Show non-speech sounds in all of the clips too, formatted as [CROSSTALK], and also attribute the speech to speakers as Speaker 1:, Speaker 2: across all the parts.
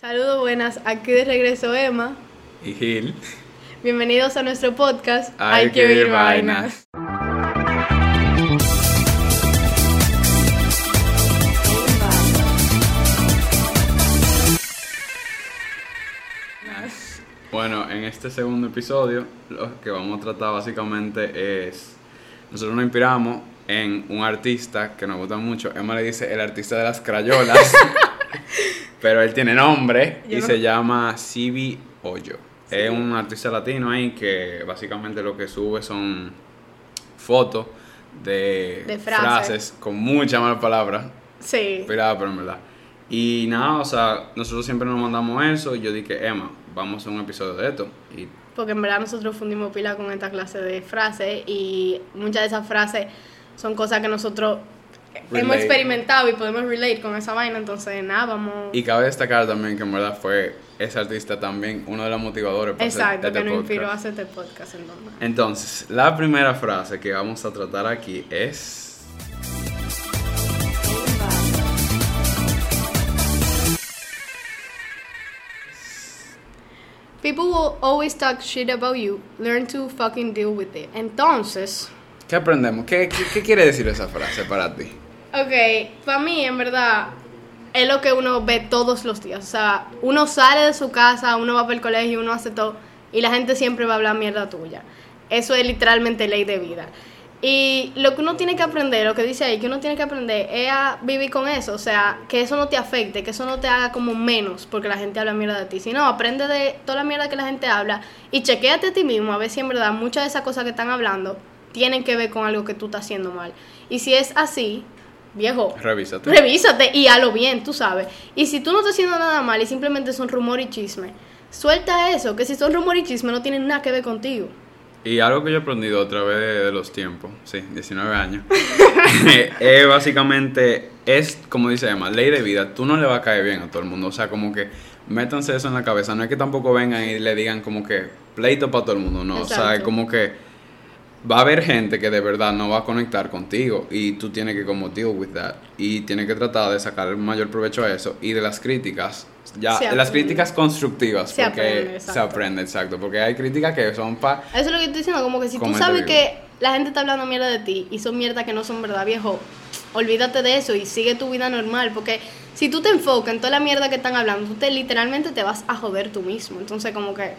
Speaker 1: Saludos buenas, aquí de regreso Emma.
Speaker 2: Y Gil.
Speaker 1: Bienvenidos a nuestro podcast
Speaker 2: Hay que oír vainas. Bueno, en este segundo episodio lo que vamos a tratar básicamente es, nosotros nos inspiramos en un artista que nos gusta mucho, Emma le dice el artista de las crayolas, [LAUGHS] pero él tiene nombre
Speaker 1: Yo
Speaker 2: y
Speaker 1: no-
Speaker 2: se llama Cibi Hoyo. Es un artista latino ahí que básicamente lo que sube son fotos de,
Speaker 1: De frases.
Speaker 2: con muchas malas palabras,
Speaker 1: Sí.
Speaker 2: Inspirada, pero en verdad. Y nada, o sea, nosotros siempre nos mandamos eso y yo dije, Emma, vamos a un episodio de esto. Y
Speaker 1: Porque en verdad nosotros fundimos pila con esta clase de frases y muchas de esas frases son cosas que nosotros hemos
Speaker 2: Relate.
Speaker 1: experimentado y podemos relate con esa vaina. Entonces, nada, vamos.
Speaker 2: Y cabe destacar también que en verdad fue ese artista también uno de los motivadores para
Speaker 1: Exacto,
Speaker 2: este
Speaker 1: que nos inspiró a hacer este podcast. Entonces.
Speaker 2: Entonces, la primera frase que vamos a tratar aquí es...
Speaker 1: People will always talk shit about you. Learn to fucking deal with it. Entonces,
Speaker 2: ¿Qué aprendemos? ¿Qué, qué, qué quiere decir esa frase para ti?
Speaker 1: Ok, para mí en verdad es lo que uno ve todos los días. O sea, uno sale de su casa, uno va para el colegio, uno hace todo y la gente siempre va a hablar mierda tuya. Eso es literalmente ley de vida. Y lo que uno tiene que aprender, lo que dice ahí, que uno tiene que aprender es a vivir con eso. O sea, que eso no te afecte, que eso no te haga como menos porque la gente habla mierda de ti. Sino aprende de toda la mierda que la gente habla y chequéate a ti mismo a ver si en verdad muchas de esas cosas que están hablando tienen que ver con algo que tú estás haciendo mal. Y si es así, viejo,
Speaker 2: Revísate.
Speaker 1: revísate y hazlo bien, tú sabes. Y si tú no estás haciendo nada mal y simplemente son rumor y chisme, suelta eso, que si son rumor y chisme no tienen nada que ver contigo.
Speaker 2: Y algo que yo he aprendido a través de, de los tiempos, sí, 19 años, [LAUGHS] [LAUGHS] es básicamente, es como dice Emma, ley de vida, tú no le va a caer bien a todo el mundo, o sea, como que métanse eso en la cabeza, no es que tampoco vengan y le digan como que pleito para todo el mundo, no, o sea, como que va a haber gente que de verdad no va a conectar contigo y tú tienes que como deal with that y tienes que tratar de sacar el mayor provecho a eso y de las críticas ya de las críticas constructivas
Speaker 1: Se
Speaker 2: porque
Speaker 1: aprende,
Speaker 2: se
Speaker 1: exacto.
Speaker 2: aprende exacto porque hay críticas que son para
Speaker 1: Eso es lo que estoy diciendo, como que si tú sabes que la gente está hablando mierda de ti y son mierda que no son verdad, viejo, olvídate de eso y sigue tu vida normal, porque si tú te enfocas en toda la mierda que están hablando, tú te literalmente te vas a joder tú mismo. Entonces, como que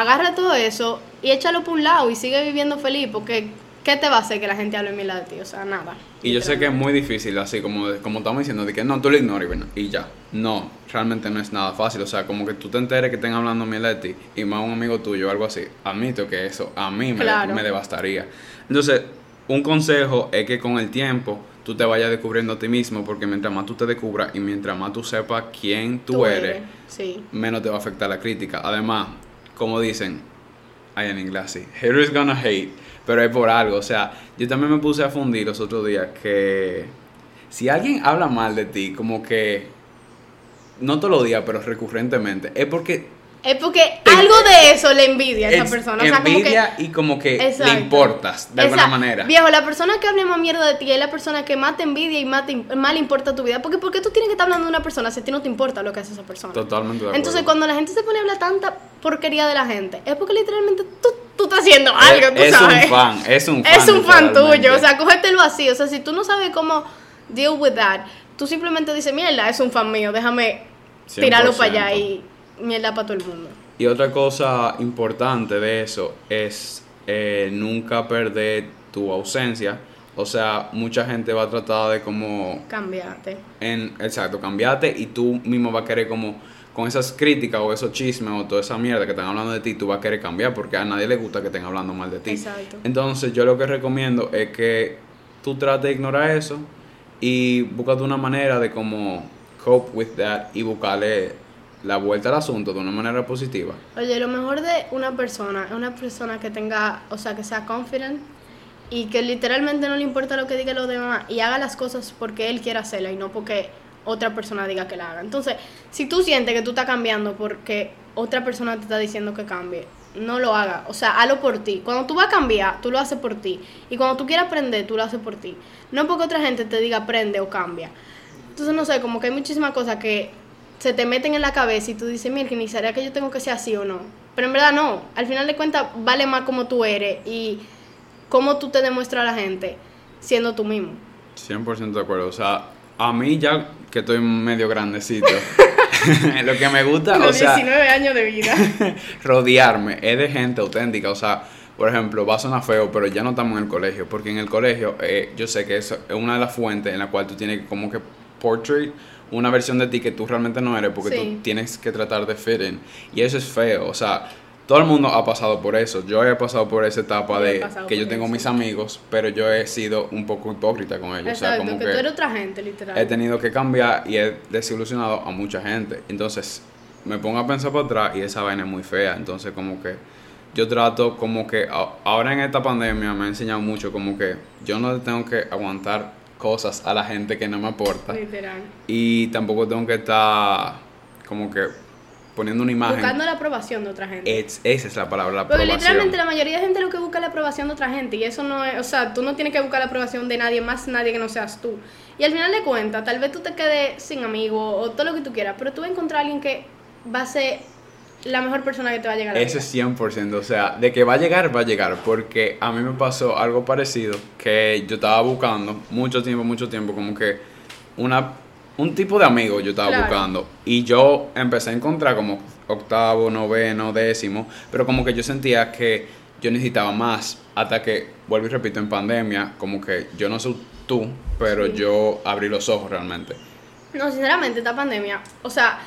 Speaker 1: agarra todo eso y échalo por un lado y sigue viviendo feliz, porque ¿qué te va a hacer que la gente hable mierda de ti? O sea, nada.
Speaker 2: Y yo sé que es muy difícil, así como, como estamos diciendo, de que no, tú lo ignores y ya. No, realmente no es nada fácil. O sea, como que tú te enteres que estén hablando mierda de ti y más un amigo tuyo o algo así. Admito que eso a mí me,
Speaker 1: Claro.
Speaker 2: me devastaría. Entonces, un consejo es que con el tiempo tú te vayas descubriendo a ti mismo, porque mientras más tú te descubras y mientras más tú sepas quién tú, eres,
Speaker 1: Sí.
Speaker 2: menos te va a afectar la crítica. Además, como dicen, hay en inglés así, haters gonna hate, pero es por algo. O sea, yo también me puse a fundir los otros días que si alguien habla mal de ti, como que, no todos los días, pero recurrentemente, es porque
Speaker 1: Es porque algo de eso le envidia a esa
Speaker 2: es
Speaker 1: persona. O sea, como que
Speaker 2: envidia y como que
Speaker 1: Exacto.
Speaker 2: le importas de alguna manera.
Speaker 1: Viejo, la persona que hable más mierda de ti es la persona que más te envidia y más, te, más le importa tu vida. Porque ¿por qué tú tienes que estar hablando de una persona si a ti no te importa lo que hace esa persona?
Speaker 2: Totalmente de acuerdo.
Speaker 1: Entonces, cuando la gente se pone a hablar tanta porquería de la gente, es porque literalmente tú, tú estás haciendo algo, tú
Speaker 2: es
Speaker 1: sabes.
Speaker 2: un fan, es un fan.
Speaker 1: Es un fan tuyo, o sea, cógetelo así. O sea, si tú no sabes cómo deal with that, tú simplemente dices, mierda, es un fan mío, déjame tirarlo para allá
Speaker 2: 100%.
Speaker 1: y mierda para todo el mundo.
Speaker 2: Y otra cosa importante de eso es eh, nunca perder tu ausencia. O sea, mucha gente va a tratar de como,
Speaker 1: Cambiate.
Speaker 2: en, exacto, cambiarte y tú mismo vas a querer como, con esas críticas o esos chismes o toda esa mierda que están hablando de ti, tú vas a querer cambiar porque a nadie le gusta que estén hablando mal de ti.
Speaker 1: Exacto.
Speaker 2: Entonces yo lo que recomiendo es que tú trates de ignorar eso y búscate una manera de como cope with that y buscarle la vuelta al asunto de una manera positiva.
Speaker 1: Oye, lo mejor de una persona es una persona que tenga, o sea, que sea confident y que literalmente no le importa lo que diga los demás y haga las cosas porque él quiera hacerlas y no porque otra persona diga que la haga. Entonces, si tú sientes que tú estás cambiando porque otra persona te está diciendo que cambie, no lo haga. O sea, hazlo por ti. Cuando tú vas a cambiar, tú lo haces por ti. Y cuando tú quieras aprender, tú lo haces por ti. No porque otra gente te diga aprende o cambia. Entonces, no sé, como que hay muchísimas cosas que se te meten en la cabeza y tú dices, mira, ni sabía que yo tengo que ser así o no. Pero en verdad no. Al final de cuentas, vale más como tú eres y cómo tú te demuestras a la gente siendo tú mismo.
Speaker 2: 100% de acuerdo. O sea, a mí ya que estoy medio grandecito, [LAUGHS] [LAUGHS] lo que me gusta,
Speaker 1: Los
Speaker 2: o sea,
Speaker 1: 19 años de vida. [LAUGHS]
Speaker 2: rodearme es de gente auténtica. O sea, por ejemplo, va a sonar feo, pero ya no estamos en el colegio. Porque en el colegio, eh, yo sé que eso es una de las fuentes en la cual tú tienes que como que portrait una versión de ti que tú realmente no eres porque
Speaker 1: Sí.
Speaker 2: tú tienes que tratar de fit in. Y eso es feo. O sea, todo el mundo ha pasado por eso. Yo he pasado por esa etapa
Speaker 1: Yo
Speaker 2: de que yo tengo
Speaker 1: eso.
Speaker 2: mis amigos, pero yo he sido un poco hipócrita con ellos. o sea,
Speaker 1: Exacto,
Speaker 2: como
Speaker 1: que, tú eres otra gente, literal.
Speaker 2: he tenido que cambiar y he desilusionado a mucha gente. Entonces, me pongo a pensar para atrás y esa vaina es muy fea. Entonces, como que yo trato como que ahora en esta pandemia me ha enseñado mucho como que yo no tengo que aguantar cosas a la gente que no me aporta
Speaker 1: Literal.
Speaker 2: y tampoco tengo que estar como que poniendo una imagen.
Speaker 1: Buscando la aprobación de otra gente.
Speaker 2: Es- esa es la palabra, la
Speaker 1: Porque
Speaker 2: aprobación.
Speaker 1: literalmente la mayoría de gente lo que busca es la aprobación de otra gente y eso no es, o sea, tú no tienes que buscar la aprobación de nadie más, nadie que no seas tú. Y al final de cuentas, tal vez tú te quedes sin amigos o todo lo que tú quieras, pero tú vas a encontrar a alguien que va a ser la mejor persona que te va a llegar a la
Speaker 2: Eso
Speaker 1: vida.
Speaker 2: es 100%, o sea, de que va a llegar, va a llegar, porque a mí me pasó algo parecido, que yo estaba buscando mucho tiempo, mucho tiempo, como que una, un tipo de amigo yo estaba
Speaker 1: Claro.
Speaker 2: buscando, y yo empecé a encontrar como octavo, noveno, décimo, pero como que yo sentía que yo necesitaba más, hasta que, vuelvo y repito, en pandemia, como que yo no soy tú, pero
Speaker 1: Sí.
Speaker 2: yo abrí los ojos realmente.
Speaker 1: No, sinceramente, esta pandemia, o sea,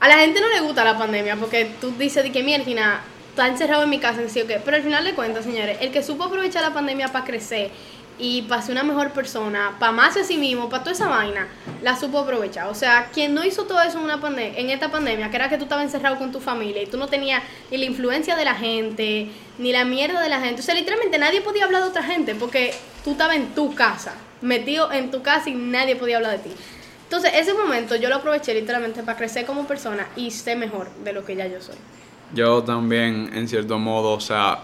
Speaker 1: a la gente no le gusta la pandemia porque tú dices de que mierda, está encerrado en mi casa, que sí o qué. Pero al final de cuentas, señores, el que supo aprovechar la pandemia para crecer y para ser una mejor persona, para amarse a sí mismo, para toda esa vaina, la supo aprovechar. O sea, quien no hizo todo eso en, una pande- en esta pandemia, que era que tú estabas encerrado con tu familia y tú no tenías ni la influencia de la gente, ni la mierda de la gente. O sea, literalmente nadie podía hablar de otra gente porque tú estabas en tu casa, metido en tu casa y nadie podía hablar de ti. Entonces, ese momento yo lo aproveché literalmente para crecer como persona y ser mejor de lo que ya yo soy.
Speaker 2: Yo también, en cierto modo, o sea,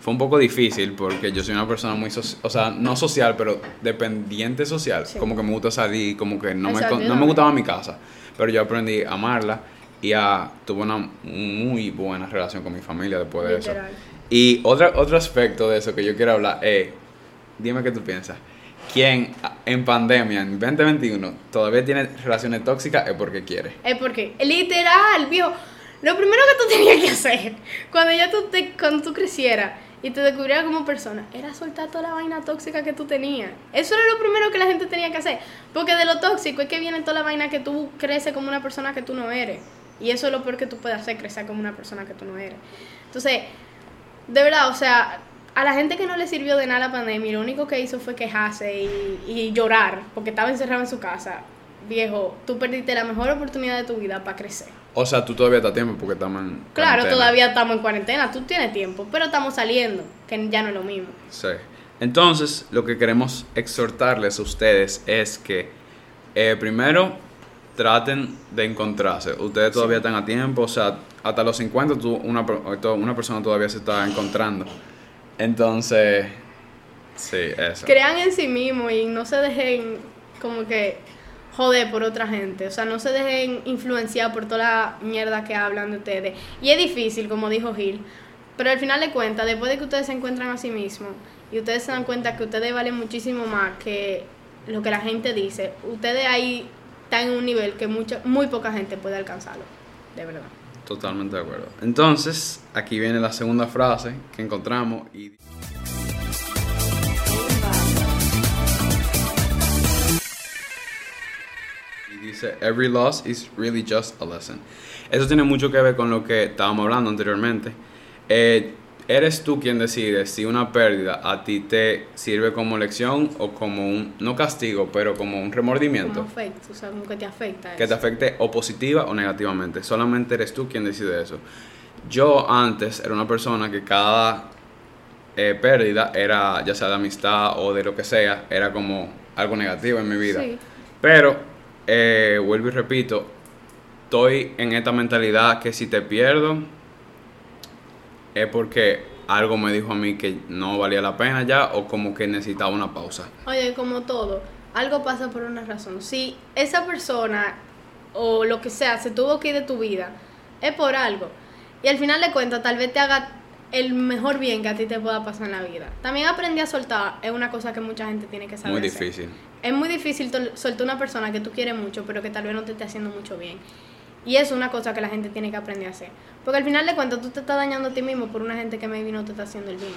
Speaker 2: fue un poco difícil porque yo soy una persona muy, o sea, no social, pero dependiente social.
Speaker 1: Sí.
Speaker 2: Como que me gusta salir, como que no me, no me gustaba mi casa. Pero yo aprendí a amarla y a, tuve una muy buena relación con mi familia después de
Speaker 1: Literal.
Speaker 2: eso. Y otra, otro aspecto de eso que yo quiero hablar es, dime qué tú piensas. ¿Quién en pandemia, en 2021, todavía tiene relaciones tóxicas es porque quiere?
Speaker 1: Es porque, literal, viejo, lo primero que tú tenías que hacer cuando ya tú, te, cuando tú crecieras y te descubrieras como persona, era soltar toda la vaina tóxica que tú tenías. Eso era lo primero que la gente tenía que hacer. Porque de lo tóxico es que viene toda la vaina que tú creces como una persona que tú no eres. Y eso es lo peor que tú puedes hacer, crecer como una persona que tú no eres. Entonces, de verdad, o sea, a la gente que no le sirvió de nada la pandemia, lo único que hizo fue quejarse y, y llorar porque estaba encerrado en su casa. Viejo, tú perdiste la mejor oportunidad de tu vida para crecer.
Speaker 2: O sea, tú todavía estás a tiempo porque estamos en
Speaker 1: Claro,
Speaker 2: cuarentena.
Speaker 1: todavía estamos en cuarentena, tú tienes tiempo, pero estamos saliendo, que ya no es lo mismo.
Speaker 2: Sí. Entonces, lo que queremos exhortarles a ustedes es que eh, primero traten de encontrarse. Ustedes todavía están a tiempo, o sea, hasta los 50 tú, una, una persona todavía se está encontrando. Entonces, sí, eso.
Speaker 1: Crean en sí mismos y no se dejen como que joder por otra gente, o sea, no se dejen influenciar por toda la mierda que hablan de ustedes. Y es difícil, como dijo Gil, pero al final de cuentas, después de que ustedes se encuentran a sí mismos y ustedes se dan cuenta que ustedes valen muchísimo más que lo que la gente dice, ustedes ahí están en un nivel que mucha, muy poca gente puede alcanzarlo, de verdad.
Speaker 2: Totalmente de acuerdo. Entonces, aquí viene la segunda frase que encontramos y dice every loss is really just a lesson. Eso tiene mucho que ver con lo que estábamos hablando anteriormente. Eh, eres tú quien decide si una pérdida a ti te sirve como lección o como un no castigo, pero como un remordimiento
Speaker 1: Como afecta, o sea, como que te afecta.
Speaker 2: que te
Speaker 1: eso.
Speaker 2: afecte o positiva o negativamente. Solamente eres tú quien decide eso. Yo antes era una persona que cada eh, pérdida era, ya sea de amistad o de lo que sea, era como algo negativo en mi vida.
Speaker 1: Sí.
Speaker 2: Pero, eh, vuelvo y repito, estoy en esta mentalidad que si te pierdo es porque algo me dijo a mí que no valía la pena ya o como que necesitaba una pausa.
Speaker 1: Oye, como todo, algo pasa por una razón. Si esa persona o lo que sea, se tuvo que ir de tu vida, es por algo. Y al final de cuentas, tal vez te haga el mejor bien que a ti te pueda pasar en la vida. También aprendí a soltar, es una cosa que mucha gente tiene que saber.
Speaker 2: Muy
Speaker 1: hacer.
Speaker 2: difícil.
Speaker 1: Es muy difícil soltar una persona que tú quieres mucho, pero que tal vez no te esté haciendo mucho bien. Y es una cosa que la gente tiene que aprender a hacer. Porque al final de cuentas tú te estás dañando a ti mismo por una gente que maybe no te está haciendo el bien.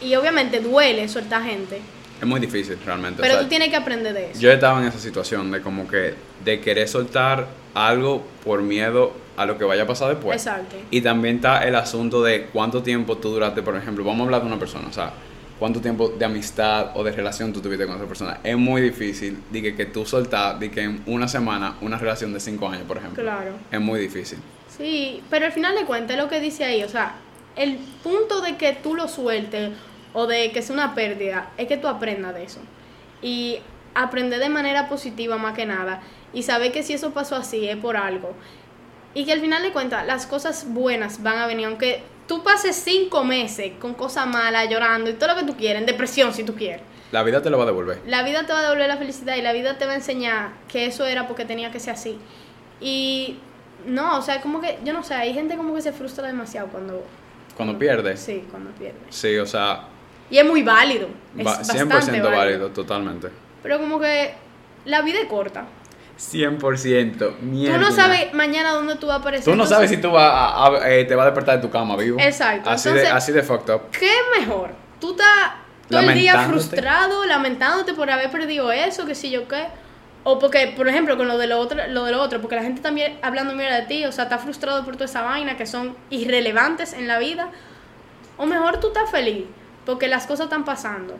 Speaker 1: Y obviamente duele soltar gente,
Speaker 2: Es muy difícil realmente. o
Speaker 1: pero
Speaker 2: sea,
Speaker 1: tú tienes que aprender de eso.
Speaker 2: Yo estaba en esa situación de como que de querer soltar algo por miedo a lo que vaya a pasar después.
Speaker 1: Exacto.
Speaker 2: Y también está el asunto de cuánto tiempo tú duraste, por ejemplo, vamos a hablar de una persona, o sea, cuánto tiempo de amistad o de relación tú tuviste con esa persona. Es muy difícil de que, que tú soltar, de que en una semana, una relación de cinco años, por ejemplo.
Speaker 1: Claro.
Speaker 2: Es muy difícil.
Speaker 1: Sí, pero al final de cuentas es lo que dice ahí, o sea, el punto de que tú lo sueltes o de que sea una pérdida es que tú aprendas de eso. Y aprender de manera positiva más que nada y saber que si eso pasó así es por algo. Y que al final de cuentas las cosas buenas van a venir, aunque tú pases cinco meses con cosas malas, llorando y todo lo que tú quieres, en depresión si tú quieres.
Speaker 2: La vida te lo va a devolver.
Speaker 1: La vida te va a devolver la felicidad y la vida te va a enseñar que eso era porque tenía que ser así. Y no, o sea, como que, yo no sé, hay gente como que se frustra demasiado cuando...
Speaker 2: Cuando pierdes.
Speaker 1: Sí, cuando pierde.
Speaker 2: Sí, o sea,
Speaker 1: Y es muy válido. Es
Speaker 2: va-
Speaker 1: bastante
Speaker 2: 100% válido.
Speaker 1: válido.
Speaker 2: totalmente.
Speaker 1: Pero como que la vida es corta.
Speaker 2: 100%. Mierda.
Speaker 1: Tú no sabes mañana dónde tú vas a aparecer.
Speaker 2: Tú no
Speaker 1: Entonces,
Speaker 2: sabes si tú vas a, a- eh, te vas a despertar de tu cama vivo.
Speaker 1: Exacto,
Speaker 2: Así,
Speaker 1: entonces-
Speaker 2: de, así de fucked up.
Speaker 1: ¿Qué es mejor? Tú estás todo el día frustrado, lamentándote por haber perdido eso, que si yo qué. O porque, por ejemplo, con lo de lo otro, lo de lo otro, porque la gente también hablando mierda de ti, o sea, está frustrado por toda esa vaina que son irrelevantes en la vida. O mejor tú estás feliz, porque las cosas están pasando.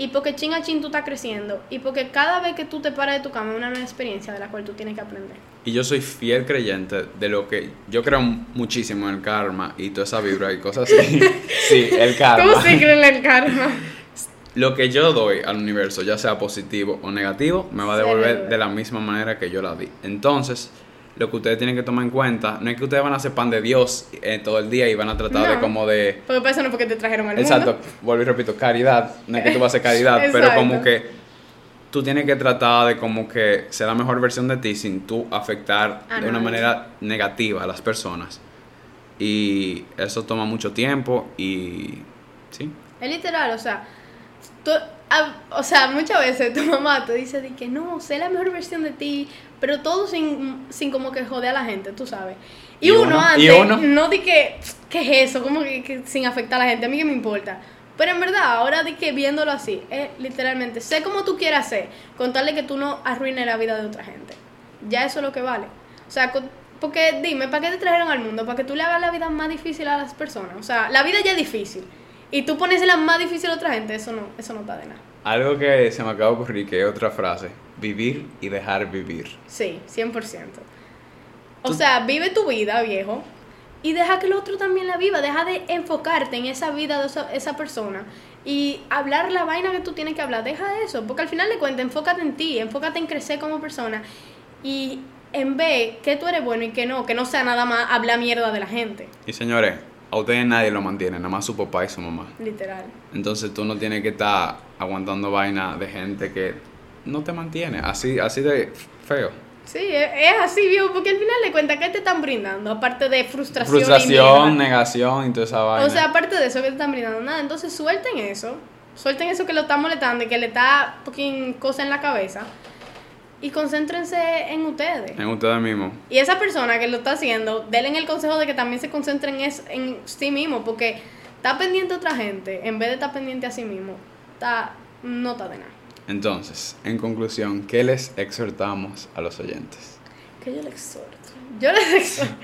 Speaker 1: Y porque chin a chin tú estás creciendo. Y porque cada vez que tú te paras de tu cama es una nueva experiencia de la cual tú tienes que aprender.
Speaker 2: Y yo soy fiel creyente de lo que yo creo muchísimo en el karma y toda esa vibra y cosas así. [LAUGHS] sí, el karma.
Speaker 1: ¿Tú sí crees en el karma?
Speaker 2: Lo que yo doy al universo, ya sea positivo o negativo, me va a
Speaker 1: Se
Speaker 2: devolver de la misma manera que yo la di. Entonces, lo que ustedes tienen que tomar en cuenta, no es que ustedes van a hacer pan de Dios eh, todo el día y van a tratar de como de...
Speaker 1: Porque para eso no es porque te trajeron al
Speaker 2: Exacto,
Speaker 1: mundo.
Speaker 2: vuelvo y repito, caridad, no es que tú vas a hacer caridad, [LAUGHS] pero como que tú tienes que tratar de como que ser la mejor versión de ti sin tú afectar
Speaker 1: A
Speaker 2: de una manera negativa a las personas. Y eso toma mucho tiempo y... Sí,
Speaker 1: Es literal, o sea, tú- a- o sea, muchas veces tu mamá te dice de que no, sé la mejor versión de ti, pero todo sin, sin como que joder a la gente, tú sabes. Y,
Speaker 2: ¿Y
Speaker 1: uno,
Speaker 2: uno?
Speaker 1: antes,
Speaker 2: ¿Y uno?
Speaker 1: no di que, ¿qué es eso? Como que, que sin afectar a la gente, a mí que me importa. Pero en verdad, ahora di que viéndolo así, es literalmente, sé como tú quieras ser, con tal de que tú no arruines la vida de otra gente. Ya eso es lo que vale. O sea, con- porque dime, ¿para qué te trajeron al mundo? ¿Para que tú le hagas la vida más difícil a las personas? O sea, la vida ya es difícil. Y tú pones la más difícil a otra gente, eso no, eso no está de nada.
Speaker 2: Algo que se me acaba de ocurrir, que es otra frase, vivir y dejar vivir.
Speaker 1: Sí, 100%. O
Speaker 2: Tú-
Speaker 1: sea, vive tu vida, viejo, y deja que el otro también la viva. Deja de enfocarte en esa vida de esa, esa persona y hablar la vaina que tú tienes que hablar. Deja de eso, porque al final de cuentas, enfócate en ti, enfócate en crecer como persona y en ver que tú eres bueno y que no, que no sea nada más hablar mierda de la gente,
Speaker 2: Y señores, a ustedes nadie lo mantiene, nada más su papá y su mamá.
Speaker 1: literal.
Speaker 2: Entonces tú no tienes que estar aguantando vaina de gente que no te mantiene, así, así de feo.
Speaker 1: Sí, es, es así, viejo, porque al final de cuentas, ¿qué te están brindando? Aparte de frustración.
Speaker 2: Frustración, negación y toda esa vaina.
Speaker 1: O sea, aparte de eso que te están brindando nada, entonces suelten eso, suelten eso que lo está molestando y que le está fucking cosa en la cabeza y concéntrense en ustedes.
Speaker 2: en ustedes mismos.
Speaker 1: Y esa persona que lo está haciendo, denle el consejo de que también se concentren es- en sí mismo, porque está pendiente a otra gente en vez de estar pendiente a sí mismo, está, no está de nada.
Speaker 2: Entonces, en conclusión, ¿qué les exhortamos a los oyentes?
Speaker 1: Que yo les exhorto. Yo les exhorto.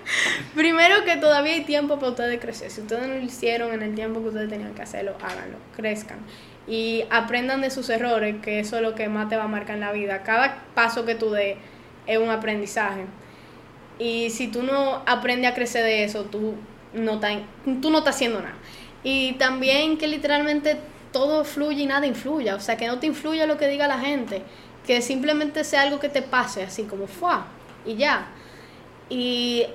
Speaker 1: [LAUGHS] Primero que todavía hay tiempo para ustedes crecer. Si ustedes no lo hicieron en el tiempo que ustedes tenían que hacerlo, háganlo, crezcan. Y aprendan de sus errores, que eso es lo que más te va a marcar en la vida. Cada paso que tú des es un aprendizaje. Y si tú no aprendes a crecer de eso, tú no estás, tú no estás haciendo nada. Y también que literalmente todo fluye y nada influya. O sea, que no te influya lo que diga la gente. Que simplemente sea algo que te pase, así como fue. Y ya. Y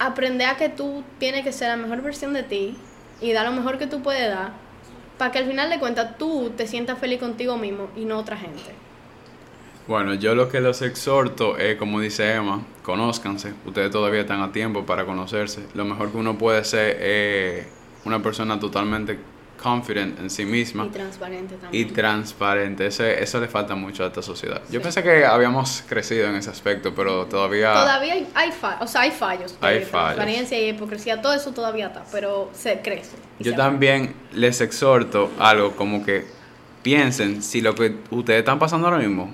Speaker 1: aprender a que tú tienes que ser la mejor versión de ti y dar lo mejor que tú puedes dar para que al final de cuentas tú te sientas feliz contigo mismo y no otra gente.
Speaker 2: Bueno, yo lo que los exhorto es, como dice Emma, conózcanse. Ustedes todavía están a tiempo para conocerse. Lo mejor que uno puede ser es una persona totalmente confident en sí misma.
Speaker 1: Y transparente
Speaker 2: Y
Speaker 1: también.
Speaker 2: transparente. Ese- eso le falta mucho a esta sociedad. Yo pensé que habíamos crecido en ese aspecto, pero todavía...
Speaker 1: Todavía hay, hay fa- o sea, hay fallos.
Speaker 2: Hay
Speaker 1: de
Speaker 2: fallos.
Speaker 1: Transparencia y hipocresía, todo eso todavía está, pero se crece. y
Speaker 2: Yo
Speaker 1: se
Speaker 2: también les exhorto algo como que piensen si lo que ustedes están pasando ahora mismo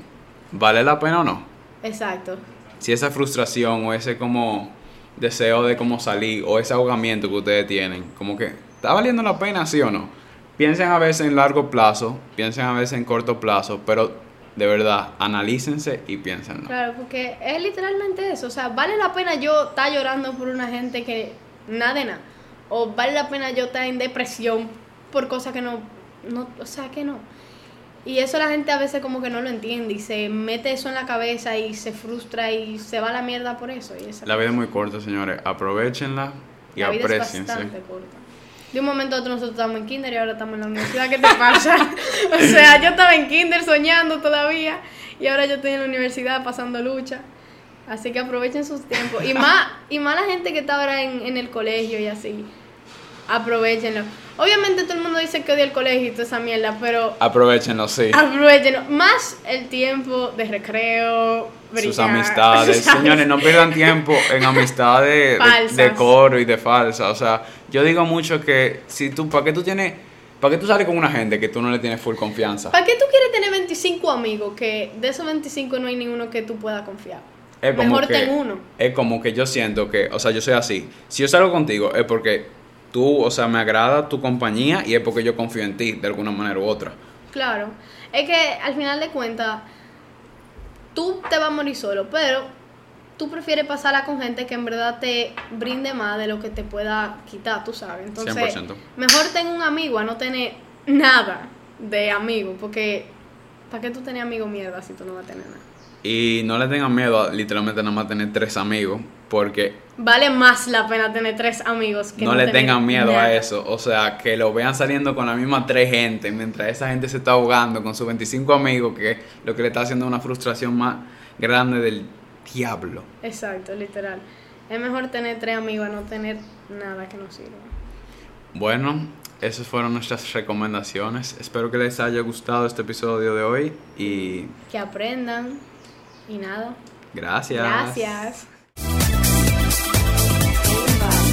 Speaker 2: vale la pena o no.
Speaker 1: Exacto.
Speaker 2: Si esa frustración o ese como deseo de como salir o ese ahogamiento que ustedes tienen, como que está valiendo la pena sí o no. Piensen a veces en largo plazo, piensen a veces en corto plazo, pero de verdad, analícense y piénsenlo.
Speaker 1: Claro, porque es literalmente eso. O sea, vale la pena yo estar llorando por una gente que nada de nada. O vale la pena yo estar en depresión por cosas que no, no, o sea, que no. Y eso la gente a veces como que no lo entiende y se mete eso en la cabeza y se frustra y se va a la mierda por eso. Y esa-
Speaker 2: La vida es muy corta, señores. Aprovechenla y
Speaker 1: la vida es bastante corta. De un momento a otro nosotros estamos en kinder y ahora estamos en la universidad. ¿Qué te pasa? [LAUGHS] o sea, yo estaba en kinder soñando todavía y ahora yo estoy en la universidad pasando lucha. Así que aprovechen sus tiempos. Y [LAUGHS] más, y más la gente que está ahora en, en el colegio y así. Aprovechenlo. Obviamente todo el mundo dice que odia el colegio y toda esa mierda, pero
Speaker 2: Aprovechenlo, sí.
Speaker 1: aprovechenlo. Más el tiempo de recreo,
Speaker 2: sus
Speaker 1: brillar.
Speaker 2: amistades. [LAUGHS] Señores, no pierdan tiempo en amistades de,
Speaker 1: Falsas.
Speaker 2: de coro y de falsa. O sea, yo digo mucho que si tú, ¿para qué tú tienes, para qué tú sales con una gente que tú no le tienes full confianza?
Speaker 1: ¿Para qué tú quieres tener 25 amigos que de esos 25 no hay ninguno que tú puedas confiar?
Speaker 2: Es como
Speaker 1: Mejor
Speaker 2: que,
Speaker 1: ten uno.
Speaker 2: Es como que yo siento que, o sea, yo soy así. Si yo salgo contigo es porque tú, o sea, me agrada tu compañía y es porque yo confío en ti de alguna manera u otra.
Speaker 1: Claro. Es que al final de cuentas, tú te vas a morir solo, pero tú prefieres pasarla con gente que en verdad te brinde más de lo que te pueda quitar, tú sabes. Entonces,
Speaker 2: 100%.
Speaker 1: mejor ten un amigo a no tener nada de amigo, porque ¿para qué tú tenés amigo mierda si tú no vas a tener nada?
Speaker 2: Y no le tengan miedo a literalmente nada más tener tres amigos, porque
Speaker 1: Vale más la pena tener tres amigos que
Speaker 2: no,
Speaker 1: no,
Speaker 2: le tengan miedo a eso. O sea, que lo vean saliendo con la misma tres gente, mientras esa gente se está ahogando con sus 25 amigos, que lo que le está haciendo es una frustración más grande del diablo.
Speaker 1: Exacto, literal. Es mejor tener tres amigos a no tener nada que nos sirva.
Speaker 2: Bueno, esas fueron nuestras recomendaciones. Espero que les haya gustado este episodio de hoy y
Speaker 1: Que aprendan y nada.
Speaker 2: gracias.
Speaker 1: Gracias.
Speaker 3: Lima.